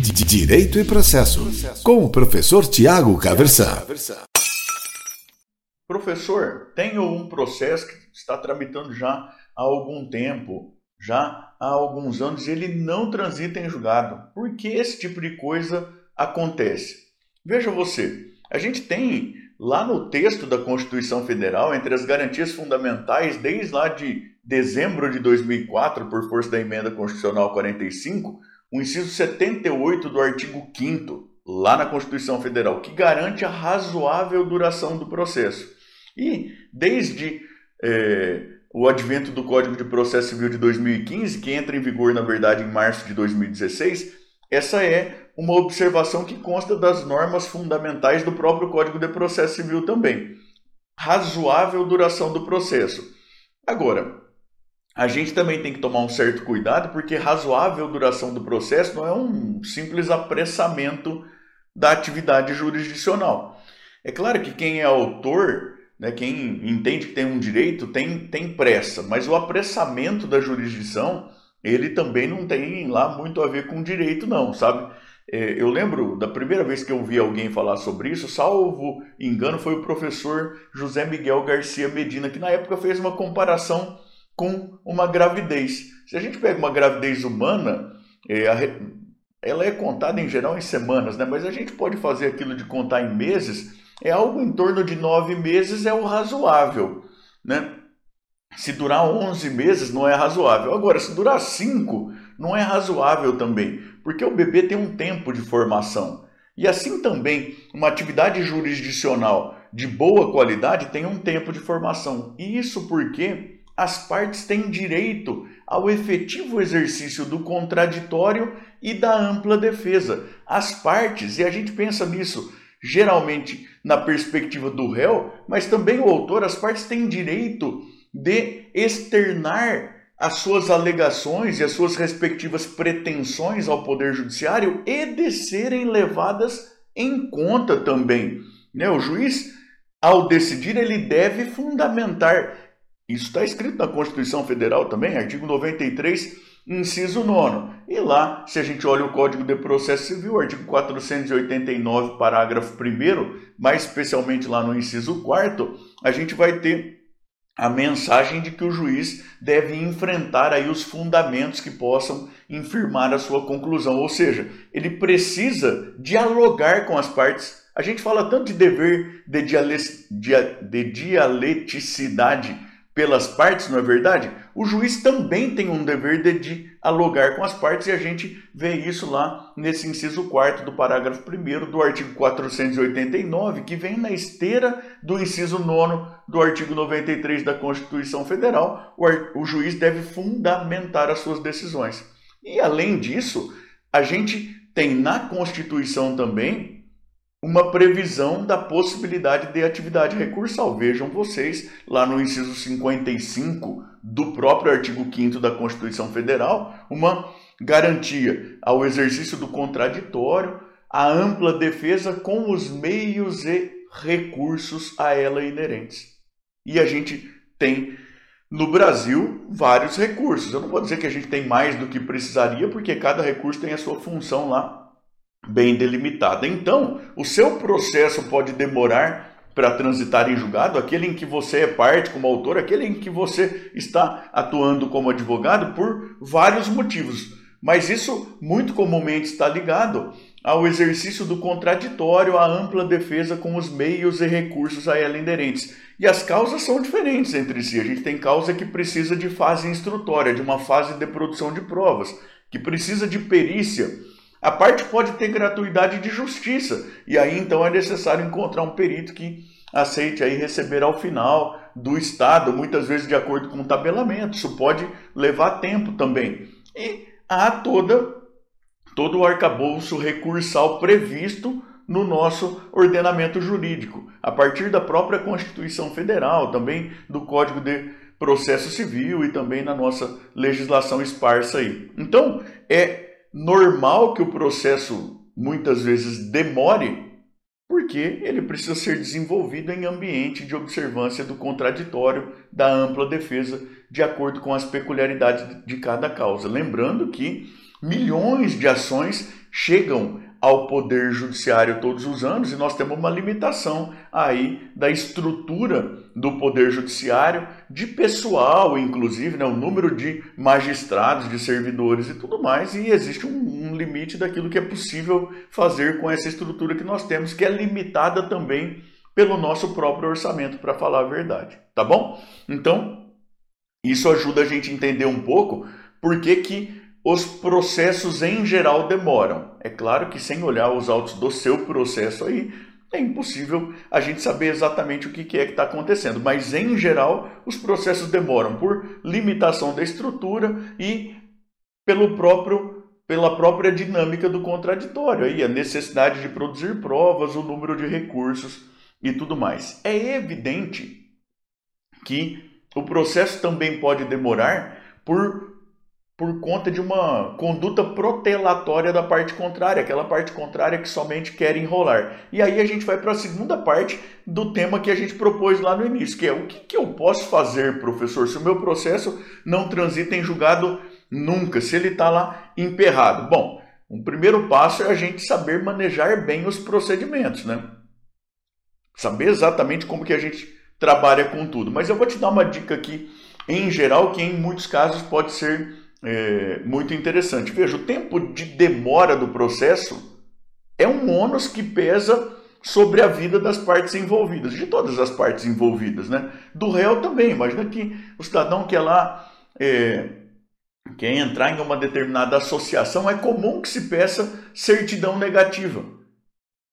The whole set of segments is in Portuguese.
Direito e Processo, com o professor Tiago Caversan. Professor, tenho um processo que está tramitando já há algum tempo, já há alguns anos, ele não transita em julgado. Por que esse tipo de coisa acontece? Veja você, a gente tem lá no texto da Constituição Federal, entre as garantias fundamentais, desde lá de dezembro de 2004, por força da Emenda Constitucional 45, o inciso 78 do artigo 5 lá na Constituição Federal, que garante a razoável duração do processo. E desde é, o advento do Código de Processo Civil de 2015, que entra em vigor, na verdade, em março de 2016, essa é uma observação que consta das normas fundamentais do próprio Código de Processo Civil também. Razoável duração do processo. Agora, a gente também tem que tomar um certo cuidado, porque razoável duração do processo não é um simples apressamento da atividade jurisdicional. É claro que quem é autor, né, quem entende que tem um direito, tem, tem pressa, mas o apressamento da jurisdição, ele também não tem lá muito a ver com direito, não, sabe? É, eu lembro da primeira vez que eu vi alguém falar sobre isso, salvo engano, foi o professor José Miguel Garcia Medina, que na época fez uma comparação com uma gravidez. Se a gente pega uma gravidez humana, é, ela é contada em geral em semanas, né? mas a gente pode fazer aquilo de contar em meses, é algo em torno de nove meses é o razoável. Né? Se durar 11 meses não é razoável. Agora, se durar 5, não é razoável também, porque o bebê tem um tempo de formação. E assim também, uma atividade jurisdicional de boa qualidade tem um tempo de formação. E isso porque as partes têm direito ao efetivo exercício do contraditório e da ampla defesa. As partes, e a gente pensa nisso geralmente na perspectiva do réu, mas também o autor, as partes têm direito de externar as suas alegações e as suas respectivas pretensões ao Poder Judiciário e de serem levadas em conta também. Né? O juiz, ao decidir, ele deve fundamentar isso está escrito na Constituição Federal também, artigo 93, inciso 9. E lá, se a gente olha o Código de Processo Civil, artigo 489, parágrafo 1, mais especialmente lá no inciso 4, a gente vai ter a mensagem de que o juiz deve enfrentar aí os fundamentos que possam infirmar a sua conclusão, ou seja, ele precisa dialogar com as partes. A gente fala tanto de dever de, de dialeticidade pelas partes, não é verdade? O juiz também tem um dever de dialogar com as partes e a gente vê isso lá nesse inciso 4 do parágrafo 1 do artigo 489, que vem na esteira do inciso 9 do artigo 93 da Constituição Federal. O, o juiz deve fundamentar as suas decisões. E além disso, a gente tem na Constituição também uma previsão da possibilidade de atividade recursal. Vejam vocês, lá no inciso 55 do próprio artigo 5 da Constituição Federal, uma garantia ao exercício do contraditório, a ampla defesa com os meios e recursos a ela inerentes. E a gente tem no Brasil vários recursos. Eu não vou dizer que a gente tem mais do que precisaria, porque cada recurso tem a sua função lá bem delimitada. Então, o seu processo pode demorar para transitar em julgado, aquele em que você é parte como autor, aquele em que você está atuando como advogado por vários motivos. Mas isso muito comumente está ligado ao exercício do contraditório, à ampla defesa com os meios e recursos a ela inerentes. E as causas são diferentes entre si. A gente tem causa que precisa de fase instrutória, de uma fase de produção de provas, que precisa de perícia a parte pode ter gratuidade de justiça, e aí então é necessário encontrar um perito que aceite aí receber ao final do Estado, muitas vezes de acordo com o tabelamento. Isso pode levar tempo também. E há toda, todo o arcabouço recursal previsto no nosso ordenamento jurídico, a partir da própria Constituição Federal, também do Código de Processo Civil e também na nossa legislação esparsa aí. Então, é normal que o processo muitas vezes demore, porque ele precisa ser desenvolvido em ambiente de observância do contraditório, da ampla defesa, de acordo com as peculiaridades de cada causa. Lembrando que milhões de ações chegam ao Poder Judiciário todos os anos e nós temos uma limitação aí da estrutura do Poder Judiciário, de pessoal, inclusive, né, o número de magistrados, de servidores e tudo mais, e existe um, um limite daquilo que é possível fazer com essa estrutura que nós temos, que é limitada também pelo nosso próprio orçamento, para falar a verdade, tá bom? Então, isso ajuda a gente a entender um pouco por que, que os processos em geral demoram. É claro que sem olhar os autos do seu processo aí, é impossível a gente saber exatamente o que é que está acontecendo, mas em geral os processos demoram por limitação da estrutura e pelo próprio, pela própria dinâmica do contraditório, aí, a necessidade de produzir provas, o número de recursos e tudo mais. É evidente que o processo também pode demorar por por conta de uma conduta protelatória da parte contrária, aquela parte contrária que somente quer enrolar. E aí a gente vai para a segunda parte do tema que a gente propôs lá no início, que é o que, que eu posso fazer, professor, se o meu processo não transita em julgado nunca, se ele está lá emperrado. Bom, um primeiro passo é a gente saber manejar bem os procedimentos, né? Saber exatamente como que a gente trabalha com tudo. Mas eu vou te dar uma dica aqui, em geral, que em muitos casos pode ser é, muito interessante. Veja, o tempo de demora do processo é um ônus que pesa sobre a vida das partes envolvidas, de todas as partes envolvidas, né? Do réu também. Imagina que o cidadão quer lá é, quer entrar em uma determinada associação, é comum que se peça certidão negativa.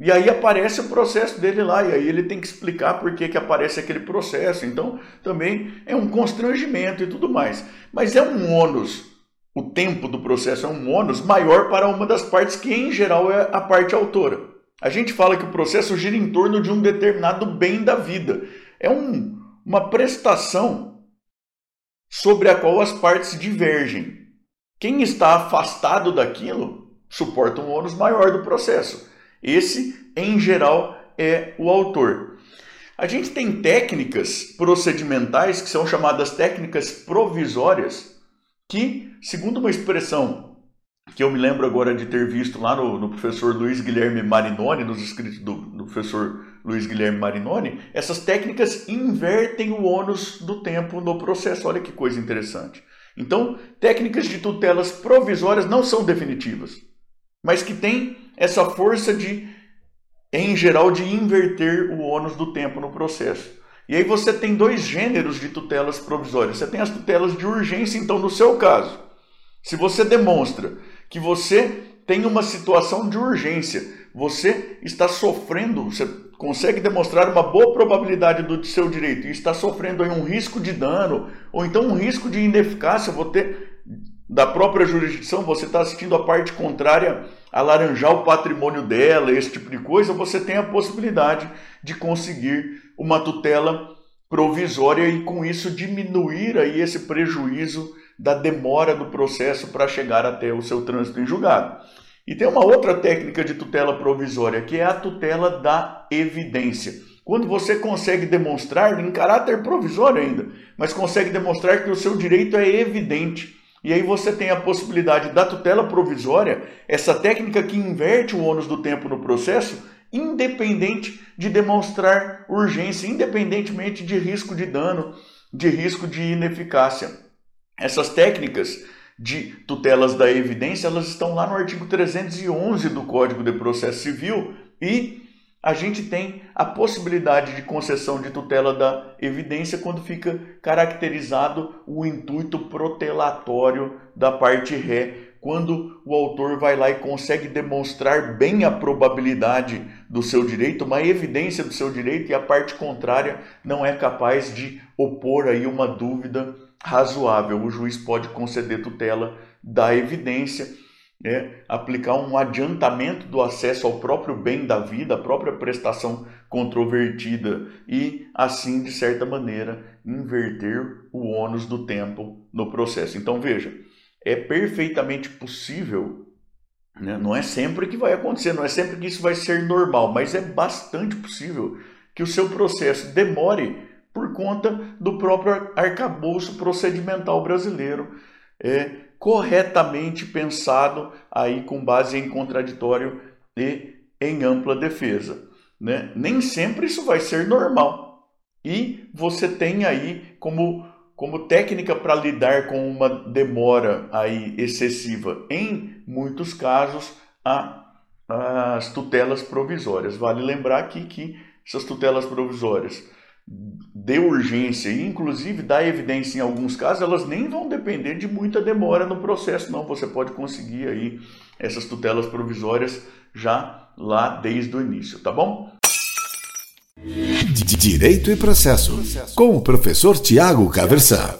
E aí aparece o processo dele lá, e aí ele tem que explicar por que, que aparece aquele processo. Então, também é um constrangimento e tudo mais. Mas é um ônus o tempo do processo é um ônus maior para uma das partes, que em geral é a parte autora. A gente fala que o processo gira em torno de um determinado bem da vida. É um, uma prestação sobre a qual as partes divergem. Quem está afastado daquilo suporta um ônus maior do processo. Esse, em geral, é o autor. A gente tem técnicas procedimentais que são chamadas técnicas provisórias que, segundo uma expressão que eu me lembro agora de ter visto lá no, no professor Luiz Guilherme Marinoni, nos escritos do, do, professor Luiz Guilherme Marinoni, essas técnicas invertem o ônus do tempo no processo. Olha que coisa interessante. Então, técnicas de tutelas provisórias não são definitivas, mas que têm essa força de, em geral, de inverter o ônus do tempo no processo. E aí você tem dois gêneros de tutelas provisórias. Você tem as tutelas de urgência, então no seu caso, se você demonstra que você tem uma situação de urgência, você está sofrendo, você consegue demonstrar uma boa probabilidade do seu direito e está sofrendo aí um risco de dano ou então um risco de ineficácia, vou ter da própria jurisdição, você está assistindo a parte contrária alaranjar o patrimônio dela, esse tipo de coisa, você tem a possibilidade de conseguir uma tutela provisória e com isso diminuir aí esse prejuízo da demora do processo para chegar até o seu trânsito em julgado. E tem uma outra técnica de tutela provisória, que é a tutela da evidência. Quando você consegue demonstrar, em caráter provisório ainda, mas consegue demonstrar que o seu direito é evidente e aí você tem a possibilidade da tutela provisória, essa técnica que inverte o ônus do tempo no processo, independente de demonstrar urgência, independentemente de risco de dano, de risco de ineficácia. Essas técnicas de tutelas da evidência, elas estão lá no artigo 311 do Código de Processo Civil e a gente tem a possibilidade de concessão de tutela da evidência quando fica caracterizado o intuito protelatório da parte ré, quando o autor vai lá e consegue demonstrar bem a probabilidade do seu direito, uma evidência do seu direito e a parte contrária não é capaz de opor aí uma dúvida razoável. O juiz pode conceder tutela da evidência é aplicar um adiantamento do acesso ao próprio bem da vida, a própria prestação controvertida e, assim, de certa maneira, inverter o ônus do tempo no processo. Então, veja, é perfeitamente possível, né? não é sempre que vai acontecer, não é sempre que isso vai ser normal, mas é bastante possível que o seu processo demore por conta do próprio arcabouço procedimental brasileiro. É, corretamente pensado aí com base em contraditório e em ampla defesa. Né? Nem sempre isso vai ser normal. E você tem aí como, como técnica para lidar com uma demora aí excessiva, em muitos casos, a, as tutelas provisórias. Vale lembrar aqui que essas tutelas provisórias de urgência e inclusive da evidência em alguns casos, elas nem vão depender de muita demora no processo, não. Você pode conseguir aí essas tutelas provisórias já lá desde o início, tá bom? Direito e processo, com o professor Tiago Caversan.